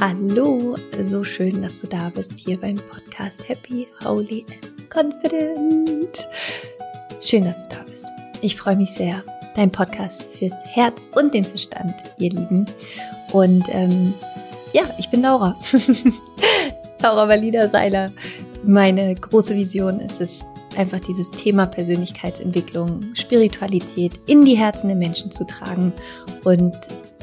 Hallo, so schön, dass du da bist hier beim Podcast Happy, Holy and Confident. Schön, dass du da bist. Ich freue mich sehr. Dein Podcast fürs Herz und den Verstand, ihr Lieben. Und ähm, ja, ich bin Laura. Laura Valida Seiler. Meine große Vision ist es, einfach dieses Thema Persönlichkeitsentwicklung, Spiritualität in die Herzen der Menschen zu tragen und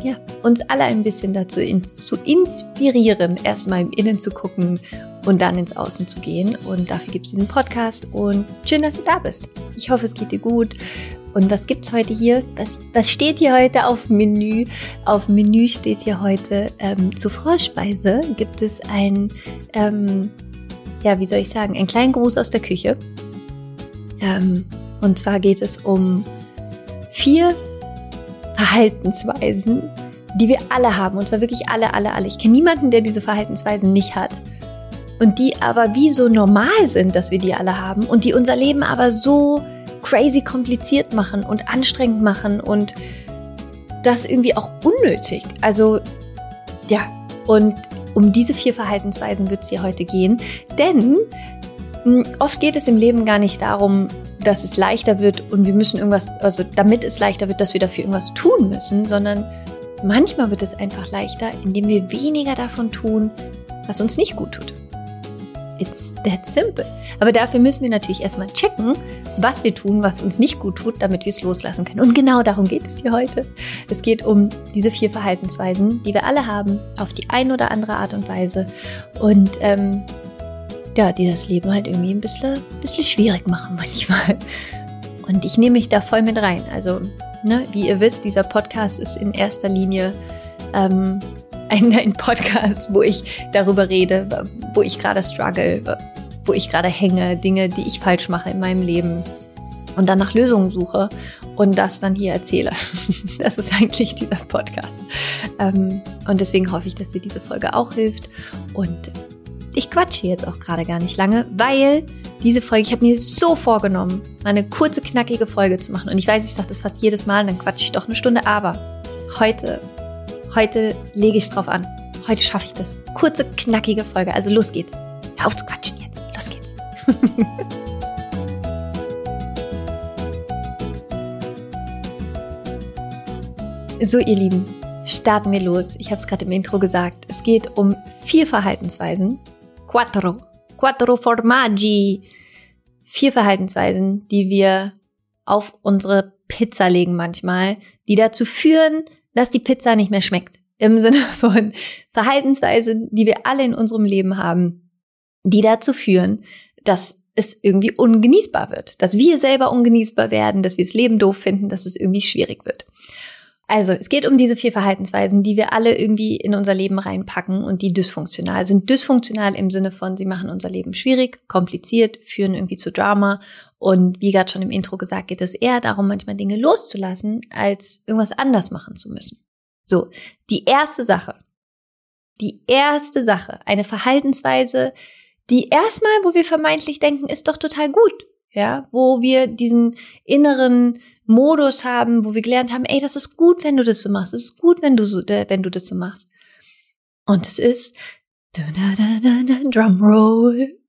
ja, uns alle ein bisschen dazu ins, zu inspirieren, erstmal im Innen zu gucken und dann ins Außen zu gehen. Und dafür gibt es diesen Podcast und schön, dass du da bist. Ich hoffe, es geht dir gut. Und was gibt's heute hier? Was, was steht hier heute auf Menü? Auf Menü steht hier heute ähm, zur Vorspeise gibt es ein, ähm, ja, wie soll ich sagen, einen kleinen Gruß aus der Küche. Ähm, und zwar geht es um vier Verhaltensweisen, die wir alle haben. Und zwar wirklich alle, alle, alle. Ich kenne niemanden, der diese Verhaltensweisen nicht hat. Und die aber wie so normal sind, dass wir die alle haben. Und die unser Leben aber so crazy kompliziert machen und anstrengend machen und das irgendwie auch unnötig. Also ja, und um diese vier Verhaltensweisen wird es hier heute gehen. Denn hm, oft geht es im Leben gar nicht darum, dass es leichter wird und wir müssen irgendwas, also damit es leichter wird, dass wir dafür irgendwas tun müssen, sondern manchmal wird es einfach leichter, indem wir weniger davon tun, was uns nicht gut tut. It's that simple. Aber dafür müssen wir natürlich erstmal checken, was wir tun, was uns nicht gut tut, damit wir es loslassen können. Und genau darum geht es hier heute. Es geht um diese vier Verhaltensweisen, die wir alle haben, auf die eine oder andere Art und Weise. Und ähm, ja, die das Leben halt irgendwie ein bisschen, bisschen schwierig machen manchmal. Und ich nehme mich da voll mit rein. Also, ne, wie ihr wisst, dieser Podcast ist in erster Linie ähm, ein, ein Podcast, wo ich darüber rede, wo ich gerade struggle, wo ich gerade hänge, Dinge, die ich falsch mache in meinem Leben und dann nach Lösungen suche und das dann hier erzähle. Das ist eigentlich dieser Podcast. Ähm, und deswegen hoffe ich, dass dir diese Folge auch hilft. Und ich quatsche jetzt auch gerade gar nicht lange, weil diese Folge, ich habe mir so vorgenommen, eine kurze, knackige Folge zu machen. Und ich weiß, ich sage das fast jedes Mal, dann quatsche ich doch eine Stunde, aber heute, heute lege ich es drauf an. Heute schaffe ich das. Kurze, knackige Folge. Also los geht's. Hör auf zu quatschen jetzt. Los geht's. so, ihr Lieben, starten wir los. Ich habe es gerade im Intro gesagt. Es geht um vier Verhaltensweisen, Quattro. Quattro formaggi. Vier Verhaltensweisen, die wir auf unsere Pizza legen manchmal, die dazu führen, dass die Pizza nicht mehr schmeckt. Im Sinne von Verhaltensweisen, die wir alle in unserem Leben haben, die dazu führen, dass es irgendwie ungenießbar wird, dass wir selber ungenießbar werden, dass wir das Leben doof finden, dass es irgendwie schwierig wird. Also, es geht um diese vier Verhaltensweisen, die wir alle irgendwie in unser Leben reinpacken und die dysfunktional sind. Dysfunktional im Sinne von, sie machen unser Leben schwierig, kompliziert, führen irgendwie zu Drama. Und wie gerade schon im Intro gesagt, geht es eher darum, manchmal Dinge loszulassen, als irgendwas anders machen zu müssen. So, die erste Sache. Die erste Sache, eine Verhaltensweise, die erstmal, wo wir vermeintlich denken, ist doch total gut. Ja, wo wir diesen inneren Modus haben, wo wir gelernt haben, ey, das ist gut, wenn du das so machst. Es ist gut, wenn du so, äh, wenn du das so machst. Und es ist Drum Roll.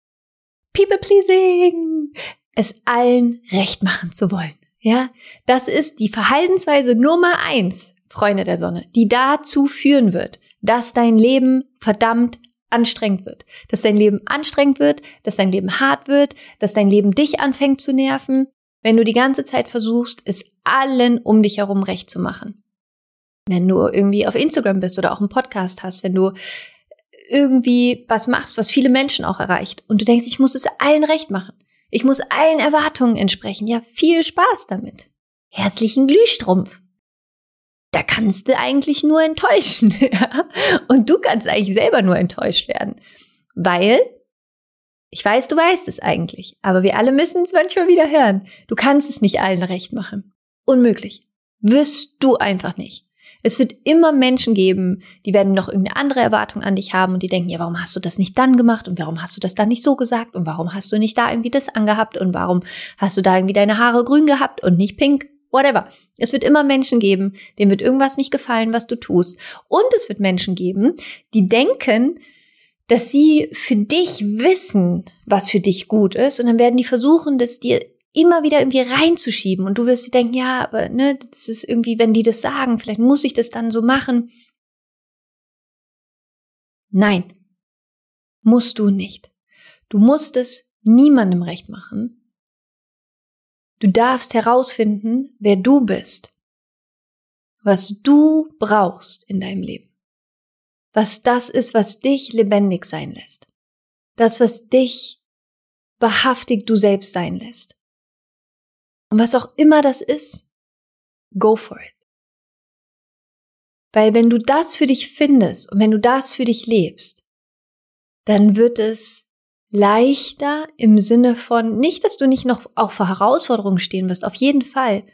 People pleasing. Es allen recht machen zu wollen. Ja, das ist die Verhaltensweise Nummer eins, Freunde der Sonne, die dazu führen wird, dass dein Leben verdammt anstrengend wird. Dass dein Leben anstrengend wird, dass dein Leben hart wird, dass dein Leben dich anfängt zu nerven, wenn du die ganze Zeit versuchst, es allen um dich herum recht zu machen. Wenn du irgendwie auf Instagram bist oder auch einen Podcast hast, wenn du irgendwie was machst, was viele Menschen auch erreicht und du denkst, ich muss es allen recht machen. Ich muss allen Erwartungen entsprechen. Ja, viel Spaß damit. Herzlichen Glühstrumpf. Da kannst du eigentlich nur enttäuschen. Und du kannst eigentlich selber nur enttäuscht werden. Weil ich weiß, du weißt es eigentlich, aber wir alle müssen es manchmal wieder hören. Du kannst es nicht allen recht machen. Unmöglich. Wirst du einfach nicht. Es wird immer Menschen geben, die werden noch irgendeine andere Erwartung an dich haben und die denken, ja, warum hast du das nicht dann gemacht und warum hast du das dann nicht so gesagt und warum hast du nicht da irgendwie das angehabt und warum hast du da irgendwie deine Haare grün gehabt und nicht pink whatever. Es wird immer Menschen geben, denen wird irgendwas nicht gefallen, was du tust. Und es wird Menschen geben, die denken, dass sie für dich wissen, was für dich gut ist. Und dann werden die versuchen, das dir immer wieder irgendwie reinzuschieben. Und du wirst dir denken, ja, aber ne, das ist irgendwie, wenn die das sagen, vielleicht muss ich das dann so machen. Nein, musst du nicht. Du musst es niemandem recht machen. Du darfst herausfinden, wer du bist, was du brauchst in deinem Leben, was das ist, was dich lebendig sein lässt, das, was dich wahrhaftig du selbst sein lässt. Und was auch immer das ist, go for it. Weil wenn du das für dich findest und wenn du das für dich lebst, dann wird es leichter im Sinne von, nicht, dass du nicht noch auch vor Herausforderungen stehen wirst, auf jeden Fall.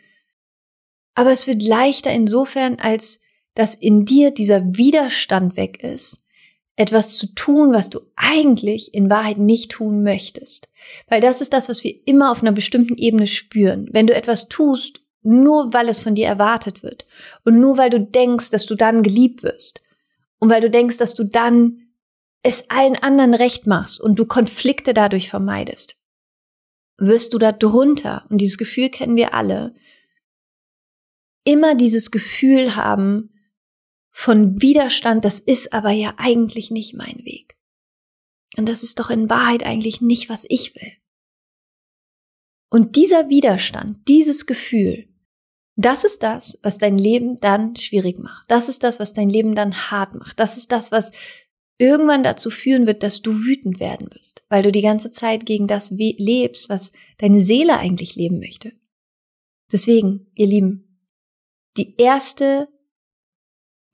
Aber es wird leichter insofern, als dass in dir dieser Widerstand weg ist, etwas zu tun, was du eigentlich in Wahrheit nicht tun möchtest. Weil das ist das, was wir immer auf einer bestimmten Ebene spüren. Wenn du etwas tust, nur weil es von dir erwartet wird und nur weil du denkst, dass du dann geliebt wirst und weil du denkst, dass du dann es allen anderen recht machst und du Konflikte dadurch vermeidest, wirst du da drunter, und dieses Gefühl kennen wir alle, immer dieses Gefühl haben von Widerstand, das ist aber ja eigentlich nicht mein Weg. Und das ist doch in Wahrheit eigentlich nicht, was ich will. Und dieser Widerstand, dieses Gefühl, das ist das, was dein Leben dann schwierig macht. Das ist das, was dein Leben dann hart macht. Das ist das, was irgendwann dazu führen wird, dass du wütend werden wirst, weil du die ganze Zeit gegen das lebst, was deine Seele eigentlich leben möchte. Deswegen, ihr Lieben, die erste,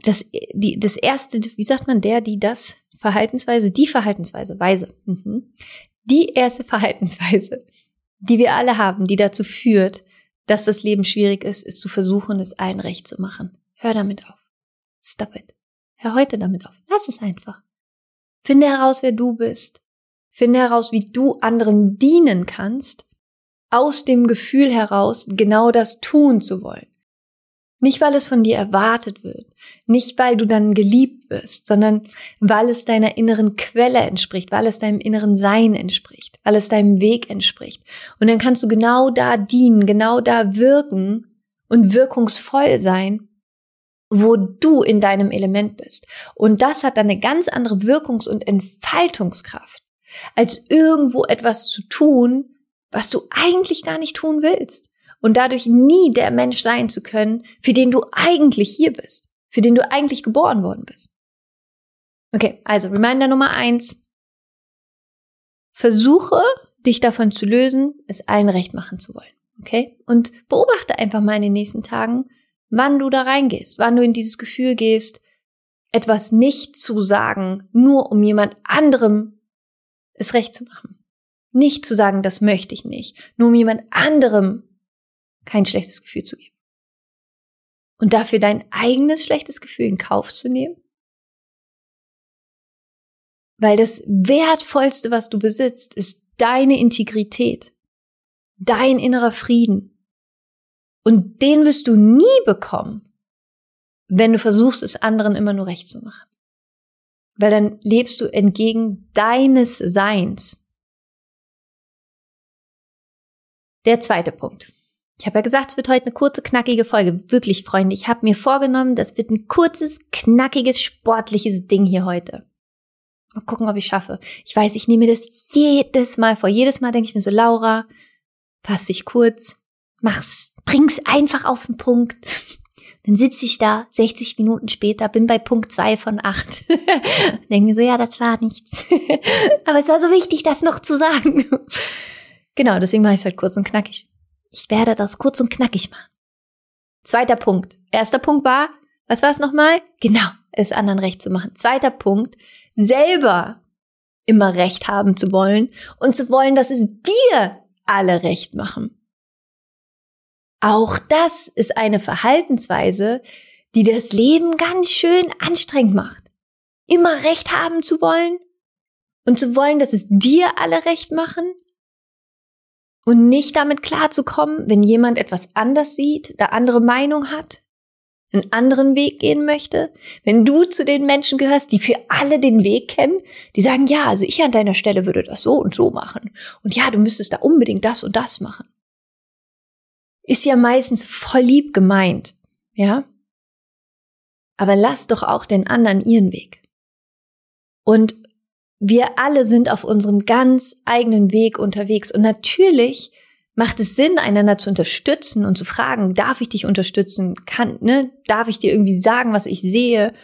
das, die, das erste, wie sagt man, der, die, das Verhaltensweise, die Verhaltensweise, Weise, mhm. die erste Verhaltensweise, die wir alle haben, die dazu führt, dass das Leben schwierig ist, ist zu versuchen, es allen recht zu machen. Hör damit auf. Stop it. Hör heute damit auf. Lass es einfach. Finde heraus, wer du bist. Finde heraus, wie du anderen dienen kannst, aus dem Gefühl heraus, genau das tun zu wollen. Nicht, weil es von dir erwartet wird, nicht, weil du dann geliebt wirst, sondern weil es deiner inneren Quelle entspricht, weil es deinem inneren Sein entspricht, weil es deinem Weg entspricht. Und dann kannst du genau da dienen, genau da wirken und wirkungsvoll sein, wo du in deinem Element bist. Und das hat dann eine ganz andere Wirkungs- und Entfaltungskraft, als irgendwo etwas zu tun, was du eigentlich gar nicht tun willst. Und dadurch nie der Mensch sein zu können, für den du eigentlich hier bist, für den du eigentlich geboren worden bist. Okay, also Reminder Nummer eins. Versuche, dich davon zu lösen, es allen recht machen zu wollen. Okay? Und beobachte einfach mal in den nächsten Tagen, wann du da reingehst, wann du in dieses Gefühl gehst, etwas nicht zu sagen, nur um jemand anderem es recht zu machen. Nicht zu sagen, das möchte ich nicht, nur um jemand anderem kein schlechtes Gefühl zu geben. Und dafür dein eigenes schlechtes Gefühl in Kauf zu nehmen. Weil das Wertvollste, was du besitzt, ist deine Integrität, dein innerer Frieden, und den wirst du nie bekommen, wenn du versuchst, es anderen immer nur recht zu machen. Weil dann lebst du entgegen deines Seins. Der zweite Punkt. Ich habe ja gesagt, es wird heute eine kurze, knackige Folge. Wirklich, Freunde, ich habe mir vorgenommen, das wird ein kurzes, knackiges, sportliches Ding hier heute. Mal gucken, ob ich schaffe. Ich weiß, ich nehme das jedes Mal vor. Jedes Mal denke ich mir so, Laura, fass dich kurz, mach's bring's einfach auf den Punkt. Dann sitze ich da 60 Minuten später, bin bei Punkt zwei von acht. Denke mir so, ja, das war nichts. Aber es war so wichtig, das noch zu sagen. Genau, deswegen mache ich es halt kurz und knackig. Ich werde das kurz und knackig machen. Zweiter Punkt. Erster Punkt war, was war es nochmal? Genau, es anderen recht zu machen. Zweiter Punkt, selber immer recht haben zu wollen und zu wollen, dass es dir alle recht machen. Auch das ist eine Verhaltensweise, die das Leben ganz schön anstrengend macht. Immer recht haben zu wollen und zu wollen, dass es dir alle recht machen. Und nicht damit klarzukommen, wenn jemand etwas anders sieht, da andere Meinung hat, einen anderen Weg gehen möchte, wenn du zu den Menschen gehörst, die für alle den Weg kennen, die sagen, ja, also ich an deiner Stelle würde das so und so machen. Und ja, du müsstest da unbedingt das und das machen. Ist ja meistens voll lieb gemeint, ja? Aber lass doch auch den anderen ihren Weg. Und wir alle sind auf unserem ganz eigenen Weg unterwegs. Und natürlich macht es Sinn, einander zu unterstützen und zu fragen, darf ich dich unterstützen? Kann, ne, darf ich dir irgendwie sagen, was ich sehe?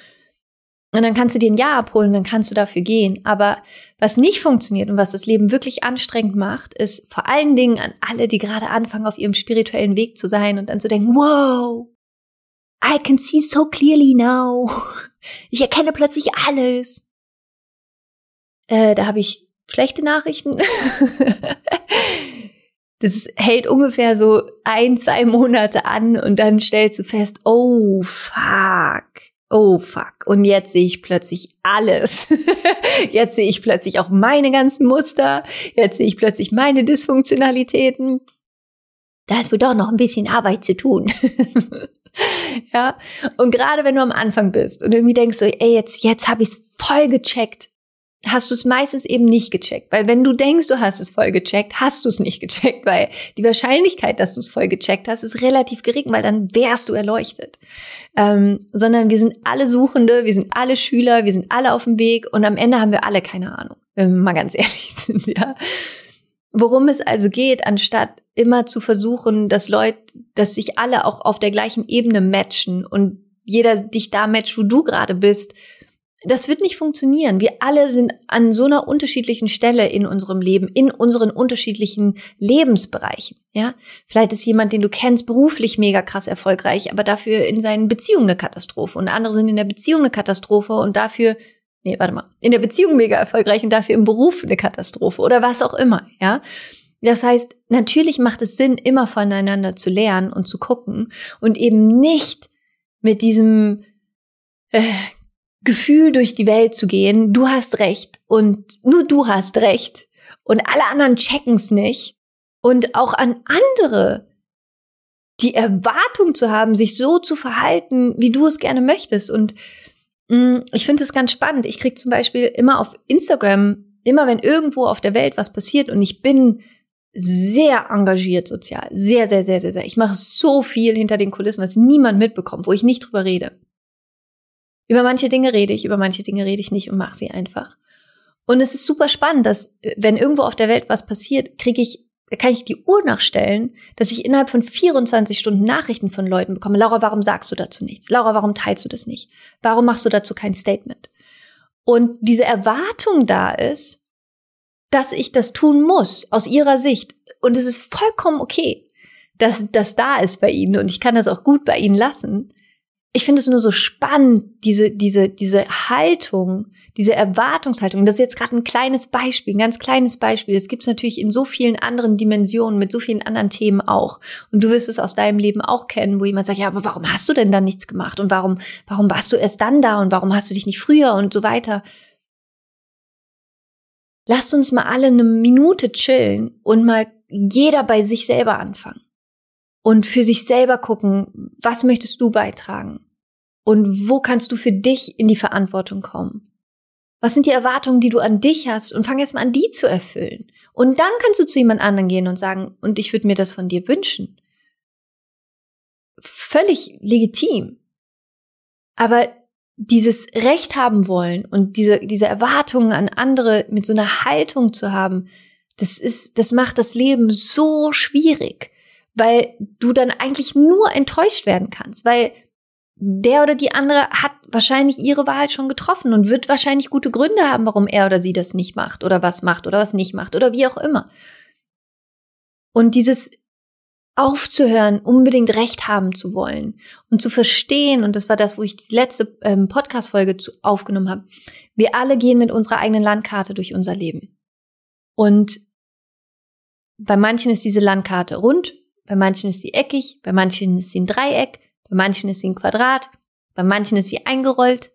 Und dann kannst du dir ein Ja abholen, dann kannst du dafür gehen. Aber was nicht funktioniert und was das Leben wirklich anstrengend macht, ist vor allen Dingen an alle, die gerade anfangen, auf ihrem spirituellen Weg zu sein und dann zu denken, wow, I can see so clearly now. Ich erkenne plötzlich alles. Äh, da habe ich schlechte Nachrichten. das hält ungefähr so ein, zwei Monate an und dann stellst du fest, oh fuck, oh fuck. Und jetzt sehe ich plötzlich alles. jetzt sehe ich plötzlich auch meine ganzen Muster. Jetzt sehe ich plötzlich meine Dysfunktionalitäten. Da ist wohl doch noch ein bisschen Arbeit zu tun. ja. Und gerade wenn du am Anfang bist und irgendwie denkst so, ey, jetzt, jetzt habe ich es voll gecheckt hast du es meistens eben nicht gecheckt. Weil wenn du denkst, du hast es voll gecheckt, hast du es nicht gecheckt, weil die Wahrscheinlichkeit, dass du es voll gecheckt hast, ist relativ gering, weil dann wärst du erleuchtet. Ähm, sondern wir sind alle Suchende, wir sind alle Schüler, wir sind alle auf dem Weg und am Ende haben wir alle keine Ahnung, wenn wir mal ganz ehrlich sind, ja. Worum es also geht, anstatt immer zu versuchen, dass Leute, dass sich alle auch auf der gleichen Ebene matchen und jeder dich da matcht, wo du gerade bist, das wird nicht funktionieren. Wir alle sind an so einer unterschiedlichen Stelle in unserem Leben, in unseren unterschiedlichen Lebensbereichen. Ja, vielleicht ist jemand, den du kennst, beruflich mega krass erfolgreich, aber dafür in seinen Beziehungen eine Katastrophe. Und andere sind in der Beziehung eine Katastrophe und dafür, nee, warte mal, in der Beziehung mega erfolgreich und dafür im Beruf eine Katastrophe oder was auch immer. Ja, das heißt, natürlich macht es Sinn, immer voneinander zu lernen und zu gucken und eben nicht mit diesem äh, Gefühl durch die Welt zu gehen, du hast recht und nur du hast recht und alle anderen checken's nicht und auch an andere die Erwartung zu haben, sich so zu verhalten, wie du es gerne möchtest und mm, ich finde es ganz spannend. Ich krieg zum Beispiel immer auf Instagram, immer wenn irgendwo auf der Welt was passiert und ich bin sehr engagiert sozial, sehr, sehr, sehr, sehr, sehr. Ich mache so viel hinter den Kulissen, was niemand mitbekommt, wo ich nicht drüber rede. Über manche Dinge rede ich, über manche Dinge rede ich nicht und mache sie einfach. Und es ist super spannend, dass äh, wenn irgendwo auf der Welt was passiert, kriege ich, kann ich die Uhr nachstellen, dass ich innerhalb von 24 Stunden Nachrichten von Leuten bekomme. Laura, warum sagst du dazu nichts? Laura, warum teilst du das nicht? Warum machst du dazu kein Statement? Und diese Erwartung da ist, dass ich das tun muss, aus ihrer Sicht. Und es ist vollkommen okay, dass das da ist bei ihnen und ich kann das auch gut bei ihnen lassen ich finde es nur so spannend, diese, diese, diese Haltung, diese Erwartungshaltung. Das ist jetzt gerade ein kleines Beispiel, ein ganz kleines Beispiel. Das gibt es natürlich in so vielen anderen Dimensionen, mit so vielen anderen Themen auch. Und du wirst es aus deinem Leben auch kennen, wo jemand sagt, ja, aber warum hast du denn dann nichts gemacht? Und warum, warum warst du erst dann da? Und warum hast du dich nicht früher? Und so weiter. Lasst uns mal alle eine Minute chillen und mal jeder bei sich selber anfangen. Und für sich selber gucken, was möchtest du beitragen? Und wo kannst du für dich in die Verantwortung kommen? Was sind die Erwartungen, die du an dich hast? Und fang erst mal an, die zu erfüllen. Und dann kannst du zu jemand anderen gehen und sagen, und ich würde mir das von dir wünschen. Völlig legitim. Aber dieses Recht haben wollen und diese, diese Erwartungen an andere mit so einer Haltung zu haben, das ist, das macht das Leben so schwierig, weil du dann eigentlich nur enttäuscht werden kannst, weil der oder die andere hat wahrscheinlich ihre Wahl schon getroffen und wird wahrscheinlich gute Gründe haben, warum er oder sie das nicht macht oder was macht oder was nicht macht oder wie auch immer. Und dieses aufzuhören, unbedingt Recht haben zu wollen und zu verstehen, und das war das, wo ich die letzte ähm, Podcast-Folge aufgenommen habe, wir alle gehen mit unserer eigenen Landkarte durch unser Leben. Und bei manchen ist diese Landkarte rund, bei manchen ist sie eckig, bei manchen ist sie ein Dreieck, bei manchen ist sie ein Quadrat, bei manchen ist sie eingerollt,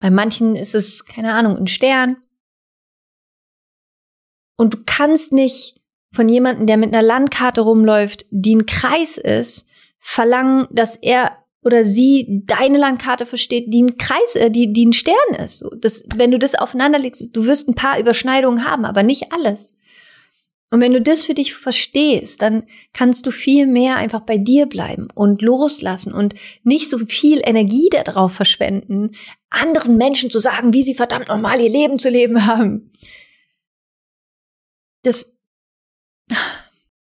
bei manchen ist es, keine Ahnung, ein Stern. Und du kannst nicht von jemandem, der mit einer Landkarte rumläuft, die ein Kreis ist, verlangen, dass er oder sie deine Landkarte versteht, die ein Kreis, äh, die, die ein Stern ist. Das, wenn du das aufeinander legst, du wirst ein paar Überschneidungen haben, aber nicht alles. Und wenn du das für dich verstehst, dann kannst du viel mehr einfach bei dir bleiben und loslassen und nicht so viel Energie darauf verschwenden, anderen Menschen zu sagen, wie sie verdammt nochmal ihr Leben zu leben haben. Das,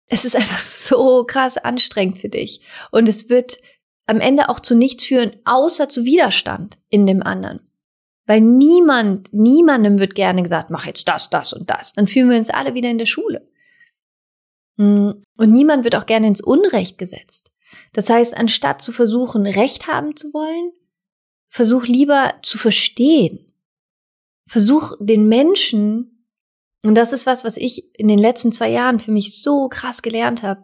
es ist einfach so krass anstrengend für dich. Und es wird am Ende auch zu nichts führen, außer zu Widerstand in dem anderen. Weil niemand, niemandem wird gerne gesagt, mach jetzt das, das und das. Dann fühlen wir uns alle wieder in der Schule. Hm, und niemand wird auch gerne ins Unrecht gesetzt. Das heißt, anstatt zu versuchen, Recht haben zu wollen, versuch lieber zu verstehen. Versuch den Menschen, und das ist was, was ich in den letzten zwei Jahren für mich so krass gelernt habe,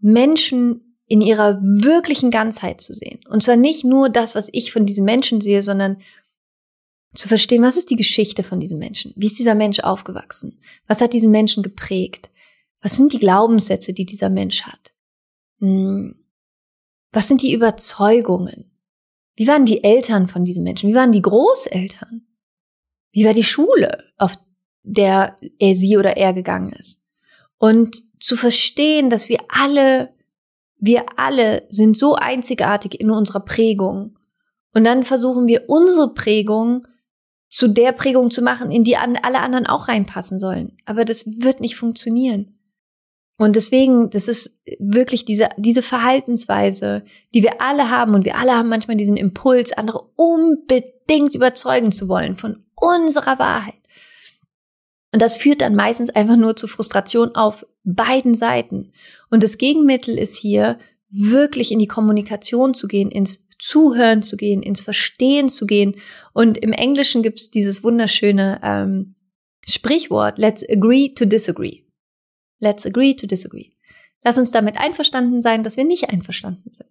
Menschen in ihrer wirklichen Ganzheit zu sehen. Und zwar nicht nur das, was ich von diesem Menschen sehe, sondern zu verstehen, was ist die Geschichte von diesem Menschen? Wie ist dieser Mensch aufgewachsen? Was hat diesen Menschen geprägt? Was sind die Glaubenssätze, die dieser Mensch hat? Hm. Was sind die Überzeugungen? Wie waren die Eltern von diesem Menschen? Wie waren die Großeltern? Wie war die Schule, auf der er sie oder er gegangen ist? Und zu verstehen, dass wir alle wir alle sind so einzigartig in unserer Prägung. Und dann versuchen wir unsere Prägung zu der Prägung zu machen, in die alle anderen auch reinpassen sollen. Aber das wird nicht funktionieren. Und deswegen, das ist wirklich diese, diese Verhaltensweise, die wir alle haben. Und wir alle haben manchmal diesen Impuls, andere unbedingt überzeugen zu wollen von unserer Wahrheit. Und das führt dann meistens einfach nur zu Frustration auf beiden Seiten. Und das Gegenmittel ist hier, wirklich in die Kommunikation zu gehen, ins Zuhören zu gehen, ins Verstehen zu gehen. Und im Englischen gibt es dieses wunderschöne ähm, Sprichwort, let's agree to disagree. Let's agree to disagree. Lass uns damit einverstanden sein, dass wir nicht einverstanden sind.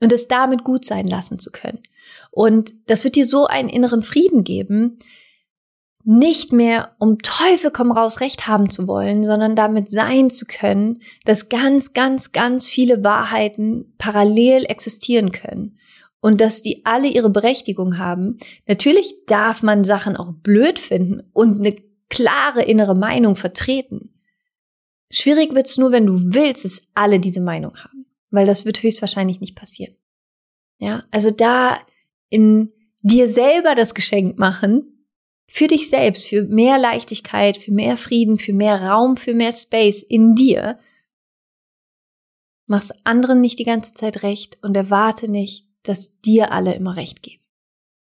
Und es damit gut sein lassen zu können. Und das wird dir so einen inneren Frieden geben, nicht mehr um Teufel komm raus Recht haben zu wollen, sondern damit sein zu können, dass ganz, ganz, ganz viele Wahrheiten parallel existieren können und dass die alle ihre Berechtigung haben. Natürlich darf man Sachen auch blöd finden und eine klare innere Meinung vertreten. Schwierig wird's nur, wenn du willst, dass alle diese Meinung haben, weil das wird höchstwahrscheinlich nicht passieren. Ja, also da in dir selber das Geschenk machen, für dich selbst, für mehr Leichtigkeit, für mehr Frieden, für mehr Raum, für mehr Space in dir. Mach's anderen nicht die ganze Zeit recht und erwarte nicht, dass dir alle immer recht geben,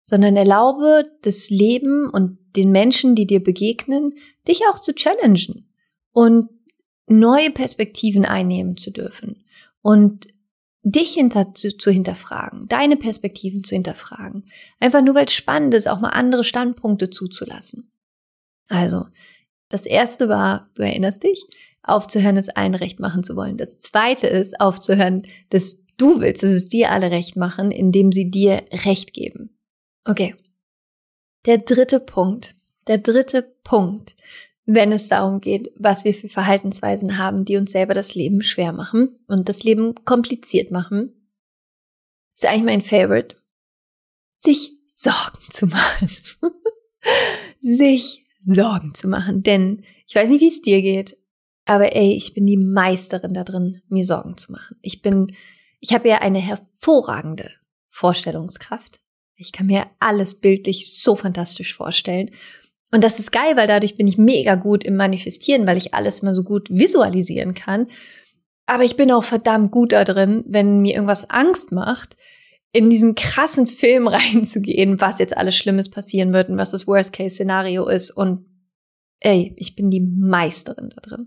sondern erlaube das Leben und den Menschen, die dir begegnen, dich auch zu challengen und neue Perspektiven einnehmen zu dürfen und dich hinter, zu, zu hinterfragen, deine Perspektiven zu hinterfragen. Einfach nur, weil es spannend ist, auch mal andere Standpunkte zuzulassen. Also, das erste war, du erinnerst dich, aufzuhören, es allen recht machen zu wollen. Das zweite ist, aufzuhören, dass du willst, dass es dir alle recht machen, indem sie dir recht geben. Okay. Der dritte Punkt. Der dritte Punkt wenn es darum geht, was wir für Verhaltensweisen haben, die uns selber das Leben schwer machen und das Leben kompliziert machen. Ist eigentlich mein Favorite. Sich Sorgen zu machen. Sich Sorgen zu machen. Denn ich weiß nicht, wie es dir geht, aber ey, ich bin die Meisterin da drin, mir Sorgen zu machen. Ich bin, ich habe ja eine hervorragende Vorstellungskraft. Ich kann mir alles bildlich so fantastisch vorstellen. Und das ist geil, weil dadurch bin ich mega gut im Manifestieren, weil ich alles immer so gut visualisieren kann. Aber ich bin auch verdammt gut da drin, wenn mir irgendwas Angst macht, in diesen krassen Film reinzugehen, was jetzt alles Schlimmes passieren wird und was das Worst-Case-Szenario ist. Und ey, ich bin die Meisterin da drin.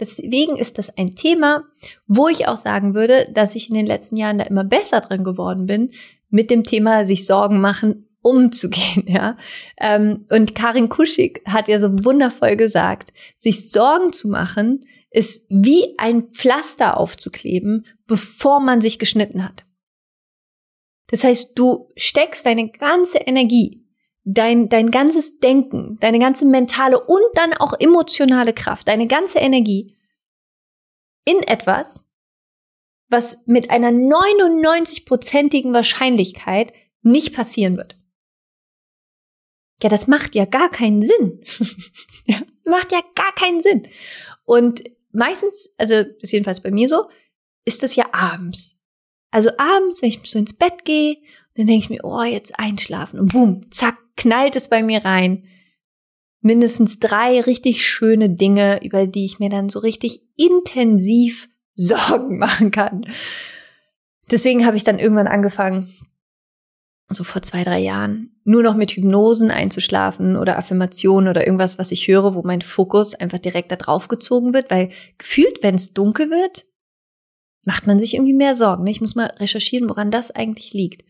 Deswegen ist das ein Thema, wo ich auch sagen würde, dass ich in den letzten Jahren da immer besser drin geworden bin, mit dem Thema sich Sorgen machen umzugehen, ja. Ähm, und Karin Kuschig hat ja so wundervoll gesagt, sich Sorgen zu machen, ist wie ein Pflaster aufzukleben, bevor man sich geschnitten hat. Das heißt, du steckst deine ganze Energie, dein, dein ganzes Denken, deine ganze mentale und dann auch emotionale Kraft, deine ganze Energie in etwas, was mit einer 99-prozentigen Wahrscheinlichkeit nicht passieren wird. Ja, das macht ja gar keinen Sinn. ja, macht ja gar keinen Sinn. Und meistens, also ist jedenfalls bei mir so, ist das ja abends. Also abends, wenn ich so ins Bett gehe, dann denke ich mir, oh, jetzt einschlafen. Und boom, zack, knallt es bei mir rein. Mindestens drei richtig schöne Dinge, über die ich mir dann so richtig intensiv Sorgen machen kann. Deswegen habe ich dann irgendwann angefangen, so vor zwei, drei Jahren, nur noch mit Hypnosen einzuschlafen oder Affirmationen oder irgendwas, was ich höre, wo mein Fokus einfach direkt da drauf gezogen wird, weil gefühlt, wenn es dunkel wird, macht man sich irgendwie mehr Sorgen. Ne? Ich muss mal recherchieren, woran das eigentlich liegt.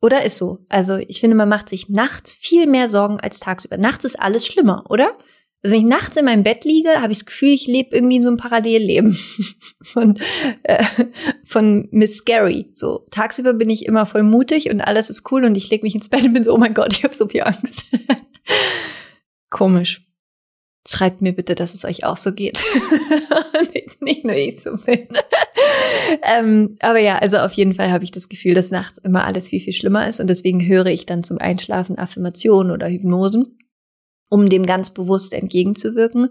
Oder ist so? Also ich finde, man macht sich nachts viel mehr Sorgen als tagsüber. Nachts ist alles schlimmer, oder? Also wenn ich nachts in meinem Bett liege, habe ich das Gefühl, ich lebe irgendwie in so einem Parallelleben von, äh, von Miss Scary. So tagsüber bin ich immer voll mutig und alles ist cool und ich lege mich ins Bett und bin so, oh mein Gott, ich habe so viel Angst. Komisch. Schreibt mir bitte, dass es euch auch so geht. nicht, nur ich so bin. ähm, aber ja, also auf jeden Fall habe ich das Gefühl, dass nachts immer alles viel, viel schlimmer ist und deswegen höre ich dann zum Einschlafen Affirmationen oder Hypnosen um dem ganz bewusst entgegenzuwirken.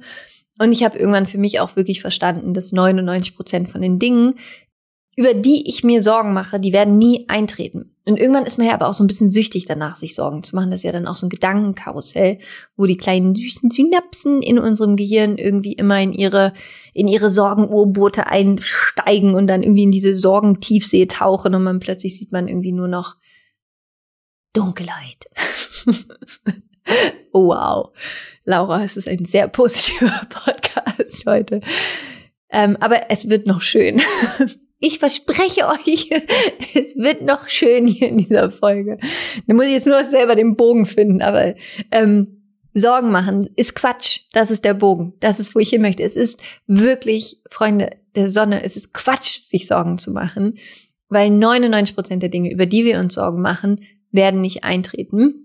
Und ich habe irgendwann für mich auch wirklich verstanden, dass 99 Prozent von den Dingen, über die ich mir Sorgen mache, die werden nie eintreten. Und irgendwann ist man ja aber auch so ein bisschen süchtig danach, sich Sorgen zu machen. Das ist ja dann auch so ein Gedankenkarussell, wo die kleinen süßen Synapsen in unserem Gehirn irgendwie immer in ihre, in ihre Sorgenurbote einsteigen und dann irgendwie in diese Sorgentiefsee tauchen und man plötzlich sieht man irgendwie nur noch Dunkelheit. Oh, wow. Laura, es ist ein sehr positiver Podcast heute. Ähm, aber es wird noch schön. Ich verspreche euch, es wird noch schön hier in dieser Folge. Da muss ich jetzt nur selber den Bogen finden, aber ähm, Sorgen machen ist Quatsch. Das ist der Bogen. Das ist, wo ich hin möchte. Es ist wirklich, Freunde der Sonne, es ist Quatsch, sich Sorgen zu machen, weil 99 Prozent der Dinge, über die wir uns Sorgen machen, werden nicht eintreten.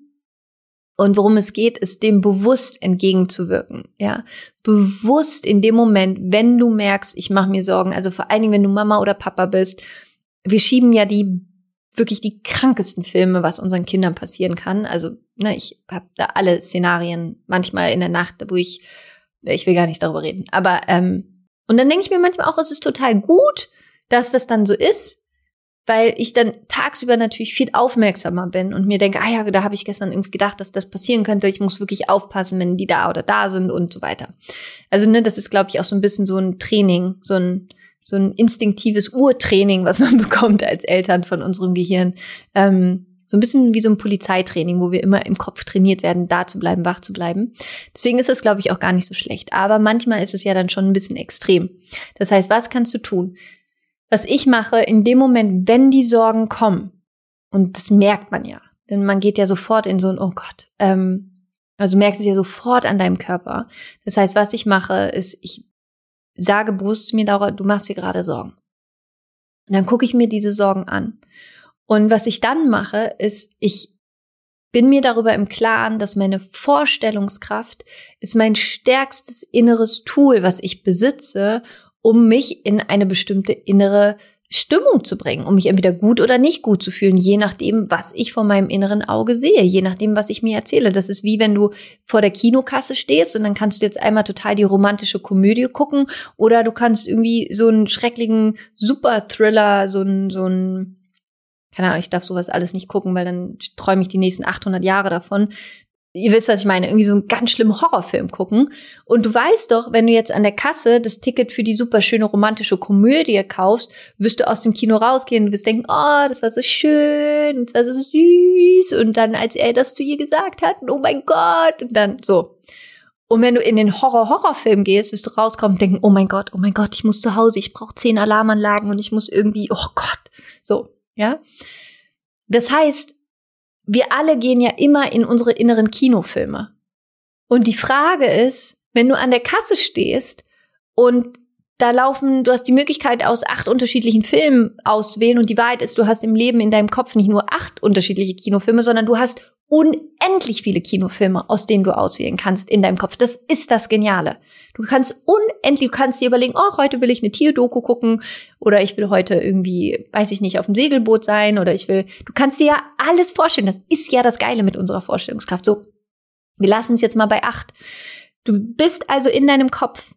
Und worum es geht, ist dem bewusst entgegenzuwirken. Ja, bewusst in dem Moment, wenn du merkst, ich mache mir Sorgen. Also vor allen Dingen, wenn du Mama oder Papa bist. Wir schieben ja die wirklich die krankesten Filme, was unseren Kindern passieren kann. Also ne, ich habe da alle Szenarien manchmal in der Nacht, wo ich ich will gar nicht darüber reden. Aber ähm, und dann denke ich mir manchmal auch, es ist total gut, dass das dann so ist, weil ich dann tagsüber natürlich viel aufmerksamer bin und mir denke, ah ja, da habe ich gestern irgendwie gedacht, dass das passieren könnte. Ich muss wirklich aufpassen, wenn die da oder da sind und so weiter. Also ne, das ist, glaube ich, auch so ein bisschen so ein Training, so ein so ein instinktives Urtraining, was man bekommt als Eltern von unserem Gehirn. Ähm, so ein bisschen wie so ein Polizeitraining, wo wir immer im Kopf trainiert werden, da zu bleiben, wach zu bleiben. Deswegen ist das, glaube ich, auch gar nicht so schlecht. Aber manchmal ist es ja dann schon ein bisschen extrem. Das heißt, was kannst du tun? Was ich mache in dem Moment, wenn die Sorgen kommen, und das merkt man ja, denn man geht ja sofort in so ein, oh Gott, ähm, also du merkst es ja sofort an deinem Körper. Das heißt, was ich mache, ist, ich sage bewusst mir, Laura, du machst dir gerade Sorgen. Und dann gucke ich mir diese Sorgen an. Und was ich dann mache, ist, ich bin mir darüber im Klaren, dass meine Vorstellungskraft ist mein stärkstes inneres Tool, was ich besitze, um mich in eine bestimmte innere Stimmung zu bringen, um mich entweder gut oder nicht gut zu fühlen, je nachdem, was ich vor meinem inneren Auge sehe, je nachdem, was ich mir erzähle. Das ist wie wenn du vor der Kinokasse stehst und dann kannst du jetzt einmal total die romantische Komödie gucken oder du kannst irgendwie so einen schrecklichen Super-Thriller, so einen, so einen keine Ahnung, ich darf sowas alles nicht gucken, weil dann träume ich die nächsten 800 Jahre davon ihr wisst, was ich meine, irgendwie so einen ganz schlimmen Horrorfilm gucken. Und du weißt doch, wenn du jetzt an der Kasse das Ticket für die super schöne romantische Komödie kaufst, wirst du aus dem Kino rausgehen und wirst denken, oh, das war so schön, das war so süß. Und dann, als er das zu ihr gesagt hat, oh mein Gott, und dann so. Und wenn du in den Horror-Horrorfilm gehst, wirst du rauskommen und denken, oh mein Gott, oh mein Gott, ich muss zu Hause, ich brauche zehn Alarmanlagen und ich muss irgendwie, oh Gott, so, ja. Das heißt, wir alle gehen ja immer in unsere inneren Kinofilme. Und die Frage ist, wenn du an der Kasse stehst und da laufen, du hast die Möglichkeit aus acht unterschiedlichen Filmen auswählen und die Wahrheit ist, du hast im Leben in deinem Kopf nicht nur acht unterschiedliche Kinofilme, sondern du hast unendlich viele Kinofilme, aus denen du auswählen kannst in deinem Kopf. Das ist das Geniale. Du kannst unendlich, du kannst dir überlegen, oh, heute will ich eine Tierdoku gucken oder ich will heute irgendwie, weiß ich nicht, auf dem Segelboot sein oder ich will, du kannst dir ja alles vorstellen. Das ist ja das Geile mit unserer Vorstellungskraft. So, wir lassen es jetzt mal bei acht. Du bist also in deinem Kopf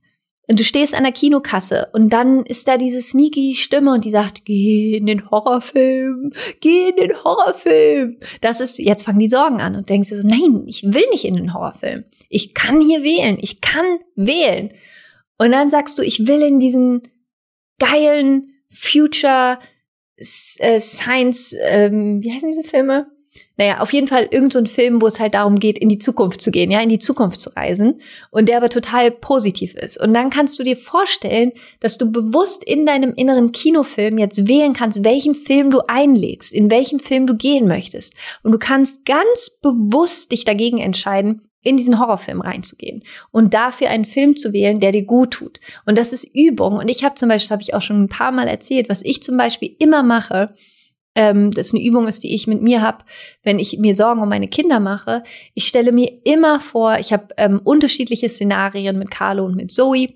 und du stehst an der Kinokasse und dann ist da diese sneaky Stimme und die sagt, geh in den Horrorfilm, geh in den Horrorfilm. Das ist, jetzt fangen die Sorgen an und denkst dir so, nein, ich will nicht in den Horrorfilm. Ich kann hier wählen, ich kann wählen. Und dann sagst du, ich will in diesen geilen Future äh, Science, ähm, wie heißen diese Filme? Naja, auf jeden Fall irgendein so Film, wo es halt darum geht, in die Zukunft zu gehen, ja, in die Zukunft zu reisen und der aber total positiv ist. Und dann kannst du dir vorstellen, dass du bewusst in deinem inneren Kinofilm jetzt wählen kannst, welchen Film du einlegst, in welchen Film du gehen möchtest. Und du kannst ganz bewusst dich dagegen entscheiden, in diesen Horrorfilm reinzugehen und dafür einen Film zu wählen, der dir gut tut. Und das ist Übung. Und ich habe zum Beispiel, habe ich auch schon ein paar Mal erzählt, was ich zum Beispiel immer mache, ähm, das eine Übung ist, die ich mit mir habe, wenn ich mir Sorgen um meine Kinder mache. Ich stelle mir immer vor, ich habe ähm, unterschiedliche Szenarien mit Carlo und mit Zoe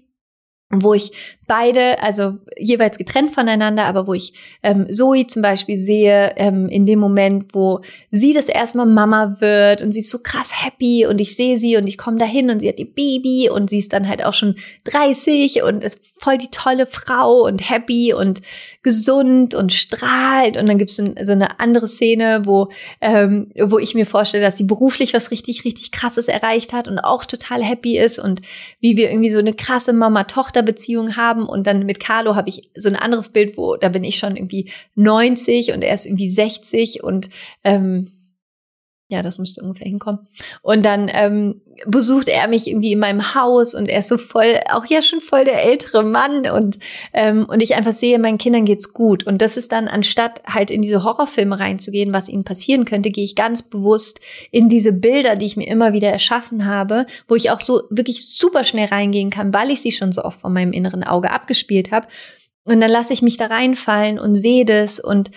wo ich beide, also jeweils getrennt voneinander, aber wo ich ähm, Zoe zum Beispiel sehe, ähm, in dem Moment, wo sie das erstmal Mama wird und sie ist so krass happy und ich sehe sie und ich komme dahin und sie hat ihr Baby und sie ist dann halt auch schon 30 und ist voll die tolle Frau und happy und gesund und strahlt. Und dann gibt es so eine andere Szene, wo, ähm, wo ich mir vorstelle, dass sie beruflich was richtig, richtig krasses erreicht hat und auch total happy ist und wie wir irgendwie so eine krasse Mama-Tochter-Beziehung haben haben. Und dann mit Carlo habe ich so ein anderes Bild, wo da bin ich schon irgendwie 90 und er ist irgendwie 60 und ähm, ja, das müsste ungefähr hinkommen. Und dann ähm, besucht er mich irgendwie in meinem Haus und er ist so voll, auch ja schon voll der ältere Mann und ähm, und ich einfach sehe, meinen Kindern geht's gut. Und das ist dann anstatt halt in diese Horrorfilme reinzugehen, was ihnen passieren könnte, gehe ich ganz bewusst in diese Bilder, die ich mir immer wieder erschaffen habe, wo ich auch so wirklich super schnell reingehen kann, weil ich sie schon so oft von meinem inneren Auge abgespielt habe. Und dann lasse ich mich da reinfallen und sehe das und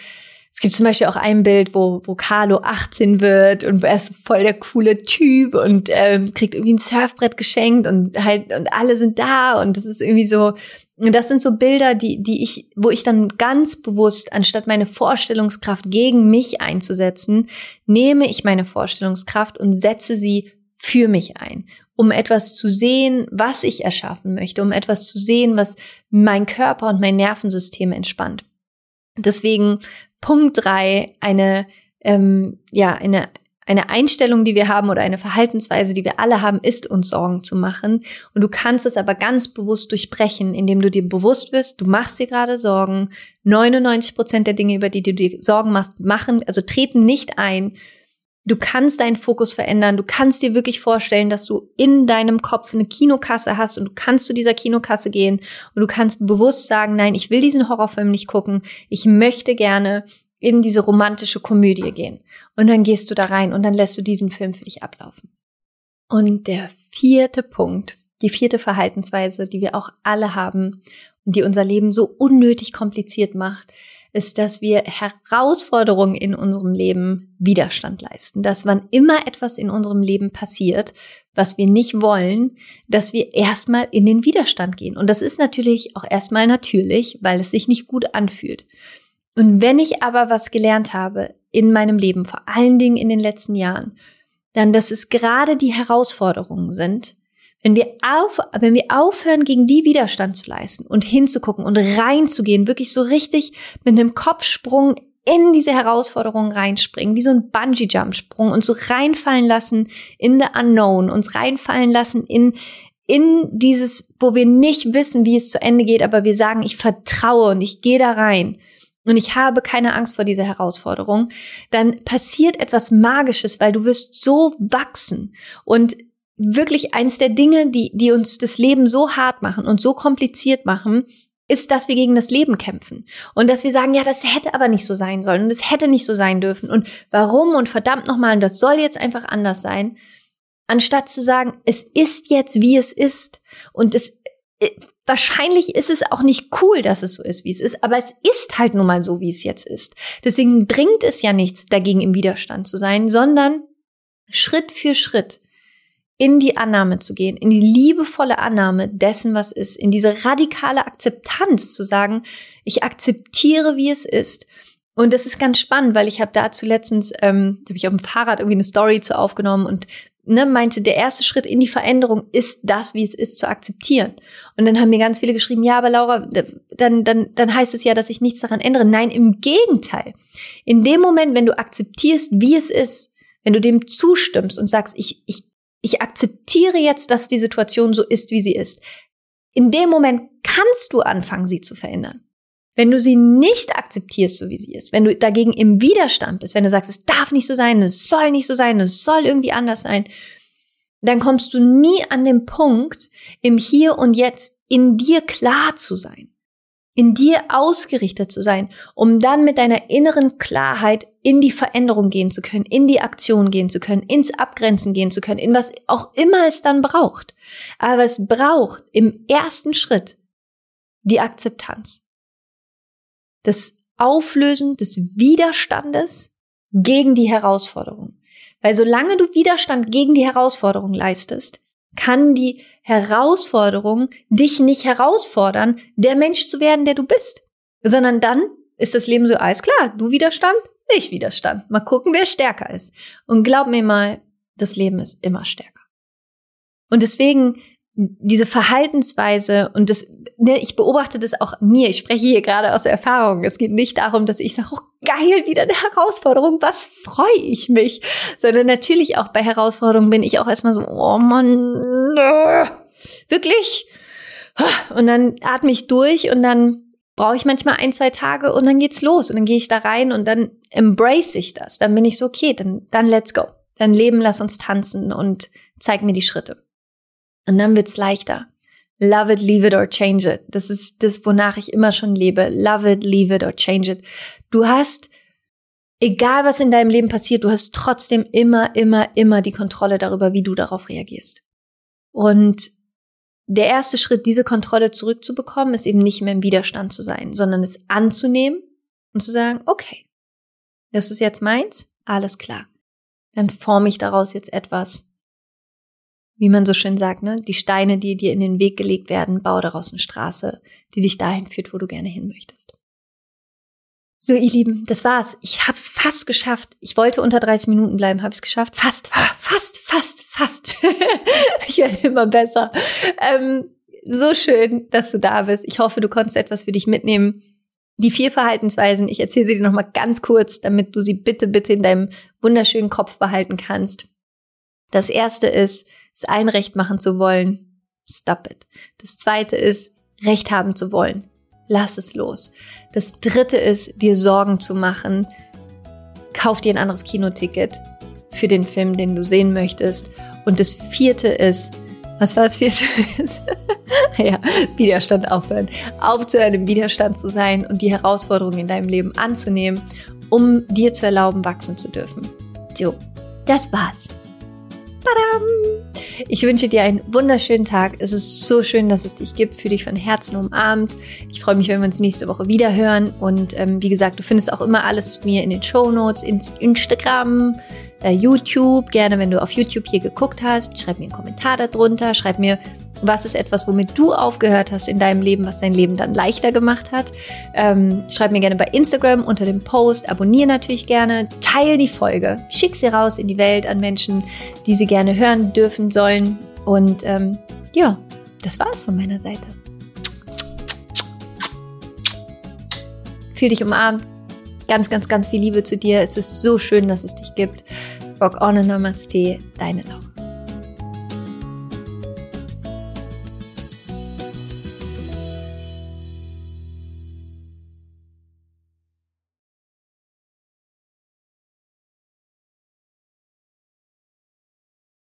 es gibt zum Beispiel auch ein Bild, wo, wo Carlo 18 wird und er ist voll der coole Typ und ähm, kriegt irgendwie ein Surfbrett geschenkt und halt und alle sind da und das ist irgendwie so und das sind so Bilder, die, die ich, wo ich dann ganz bewusst, anstatt meine Vorstellungskraft gegen mich einzusetzen, nehme ich meine Vorstellungskraft und setze sie für mich ein, um etwas zu sehen, was ich erschaffen möchte, um etwas zu sehen, was mein Körper und mein Nervensystem entspannt. Deswegen Punkt drei, eine, ähm, ja, eine, eine Einstellung, die wir haben oder eine Verhaltensweise, die wir alle haben, ist uns Sorgen zu machen. Und du kannst es aber ganz bewusst durchbrechen, indem du dir bewusst wirst, du machst dir gerade Sorgen. 99 Prozent der Dinge, über die du dir Sorgen machst, machen, also treten nicht ein. Du kannst deinen Fokus verändern. Du kannst dir wirklich vorstellen, dass du in deinem Kopf eine Kinokasse hast und du kannst zu dieser Kinokasse gehen und du kannst bewusst sagen, nein, ich will diesen Horrorfilm nicht gucken. Ich möchte gerne in diese romantische Komödie gehen. Und dann gehst du da rein und dann lässt du diesen Film für dich ablaufen. Und der vierte Punkt, die vierte Verhaltensweise, die wir auch alle haben und die unser Leben so unnötig kompliziert macht, ist, dass wir Herausforderungen in unserem Leben Widerstand leisten. Dass wann immer etwas in unserem Leben passiert, was wir nicht wollen, dass wir erstmal in den Widerstand gehen. Und das ist natürlich auch erstmal natürlich, weil es sich nicht gut anfühlt. Und wenn ich aber was gelernt habe in meinem Leben, vor allen Dingen in den letzten Jahren, dann, dass es gerade die Herausforderungen sind, wenn wir, auf, wenn wir aufhören, gegen die Widerstand zu leisten und hinzugucken und reinzugehen, wirklich so richtig mit einem Kopfsprung in diese Herausforderungen reinspringen, wie so ein Bungee-Jump-Sprung, und so reinfallen lassen in the unknown, uns reinfallen lassen in, in dieses, wo wir nicht wissen, wie es zu Ende geht, aber wir sagen, ich vertraue und ich gehe da rein und ich habe keine Angst vor dieser Herausforderung, dann passiert etwas Magisches, weil du wirst so wachsen und wirklich eins der Dinge, die, die uns das Leben so hart machen und so kompliziert machen, ist, dass wir gegen das Leben kämpfen. Und dass wir sagen, ja, das hätte aber nicht so sein sollen und das hätte nicht so sein dürfen. Und warum? Und verdammt nochmal und das soll jetzt einfach anders sein, anstatt zu sagen, es ist jetzt wie es ist. Und es äh, wahrscheinlich ist es auch nicht cool, dass es so ist, wie es ist, aber es ist halt nun mal so, wie es jetzt ist. Deswegen bringt es ja nichts, dagegen im Widerstand zu sein, sondern Schritt für Schritt in die Annahme zu gehen, in die liebevolle Annahme dessen, was ist, in diese radikale Akzeptanz zu sagen, ich akzeptiere, wie es ist. Und das ist ganz spannend, weil ich habe dazu letztens, ähm, habe ich auf dem Fahrrad irgendwie eine Story zu aufgenommen und ne, meinte, der erste Schritt in die Veränderung ist das, wie es ist, zu akzeptieren. Und dann haben mir ganz viele geschrieben, ja, aber Laura, dann, dann, dann heißt es ja, dass ich nichts daran ändere. Nein, im Gegenteil. In dem Moment, wenn du akzeptierst, wie es ist, wenn du dem zustimmst und sagst, ich, ich ich akzeptiere jetzt, dass die Situation so ist, wie sie ist. In dem Moment kannst du anfangen, sie zu verändern. Wenn du sie nicht akzeptierst, so wie sie ist, wenn du dagegen im Widerstand bist, wenn du sagst, es darf nicht so sein, es soll nicht so sein, es soll irgendwie anders sein, dann kommst du nie an den Punkt, im Hier und Jetzt in dir klar zu sein in dir ausgerichtet zu sein, um dann mit deiner inneren Klarheit in die Veränderung gehen zu können, in die Aktion gehen zu können, ins Abgrenzen gehen zu können, in was auch immer es dann braucht. Aber es braucht im ersten Schritt die Akzeptanz. Das Auflösen des Widerstandes gegen die Herausforderung. Weil solange du Widerstand gegen die Herausforderung leistest, kann die Herausforderung dich nicht herausfordern, der Mensch zu werden, der du bist. Sondern dann ist das Leben so alles klar. Du Widerstand, ich Widerstand. Mal gucken, wer stärker ist. Und glaub mir mal, das Leben ist immer stärker. Und deswegen diese Verhaltensweise und das, ne, ich beobachte das auch mir. Ich spreche hier gerade aus Erfahrung. Es geht nicht darum, dass ich sage, oh geil, wieder eine Herausforderung, was freue ich mich, sondern natürlich auch bei Herausforderungen bin ich auch erstmal so, oh Mann, wirklich. Und dann atme ich durch und dann brauche ich manchmal ein, zwei Tage und dann geht's los und dann gehe ich da rein und dann embrace ich das. Dann bin ich so, okay, dann, dann let's go. Dann leben, lass uns tanzen und zeig mir die Schritte. Und dann wird's leichter. Love it, leave it or change it. Das ist das, wonach ich immer schon lebe. Love it, leave it or change it. Du hast, egal was in deinem Leben passiert, du hast trotzdem immer, immer, immer die Kontrolle darüber, wie du darauf reagierst. Und der erste Schritt, diese Kontrolle zurückzubekommen, ist eben nicht mehr im Widerstand zu sein, sondern es anzunehmen und zu sagen, okay, das ist jetzt meins, alles klar. Dann forme ich daraus jetzt etwas, wie man so schön sagt, ne? Die Steine, die dir in den Weg gelegt werden, bau daraus eine Straße, die dich dahin führt, wo du gerne hin möchtest. So, ihr Lieben, das war's. Ich hab's fast geschafft. Ich wollte unter 30 Minuten bleiben, habe es geschafft. Fast, fast, fast, fast. ich werde immer besser. Ähm, so schön, dass du da bist. Ich hoffe, du konntest etwas für dich mitnehmen. Die vier Verhaltensweisen, ich erzähle sie dir nochmal ganz kurz, damit du sie bitte, bitte in deinem wunderschönen Kopf behalten kannst. Das erste ist, es allen recht machen zu wollen. Stop it. Das zweite ist, Recht haben zu wollen. Lass es los. Das dritte ist, dir Sorgen zu machen. Kauf dir ein anderes Kinoticket für den Film, den du sehen möchtest. Und das vierte ist, was war das vierte? ja, Widerstand aufhören. Aufzuhören, im Widerstand zu sein und die Herausforderungen in deinem Leben anzunehmen, um dir zu erlauben, wachsen zu dürfen. So, das war's. Ich wünsche dir einen wunderschönen Tag. Es ist so schön, dass es dich gibt, für dich von Herzen umarmt. Ich freue mich, wenn wir uns nächste Woche wieder hören. Und ähm, wie gesagt, du findest auch immer alles mir in den Show Notes, Instagram, äh, YouTube. Gerne, wenn du auf YouTube hier geguckt hast, schreib mir einen Kommentar darunter. Schreib mir, was ist etwas, womit du aufgehört hast in deinem Leben, was dein Leben dann leichter gemacht hat? Ähm, schreib mir gerne bei Instagram unter dem Post. Abonniere natürlich gerne. Teil die Folge. Schick sie raus in die Welt an Menschen, die sie gerne hören dürfen sollen. Und ähm, ja, das war's von meiner Seite. Fühl dich umarmt. Ganz, ganz, ganz viel Liebe zu dir. Es ist so schön, dass es dich gibt. Rock on and Namaste. Deine Laura.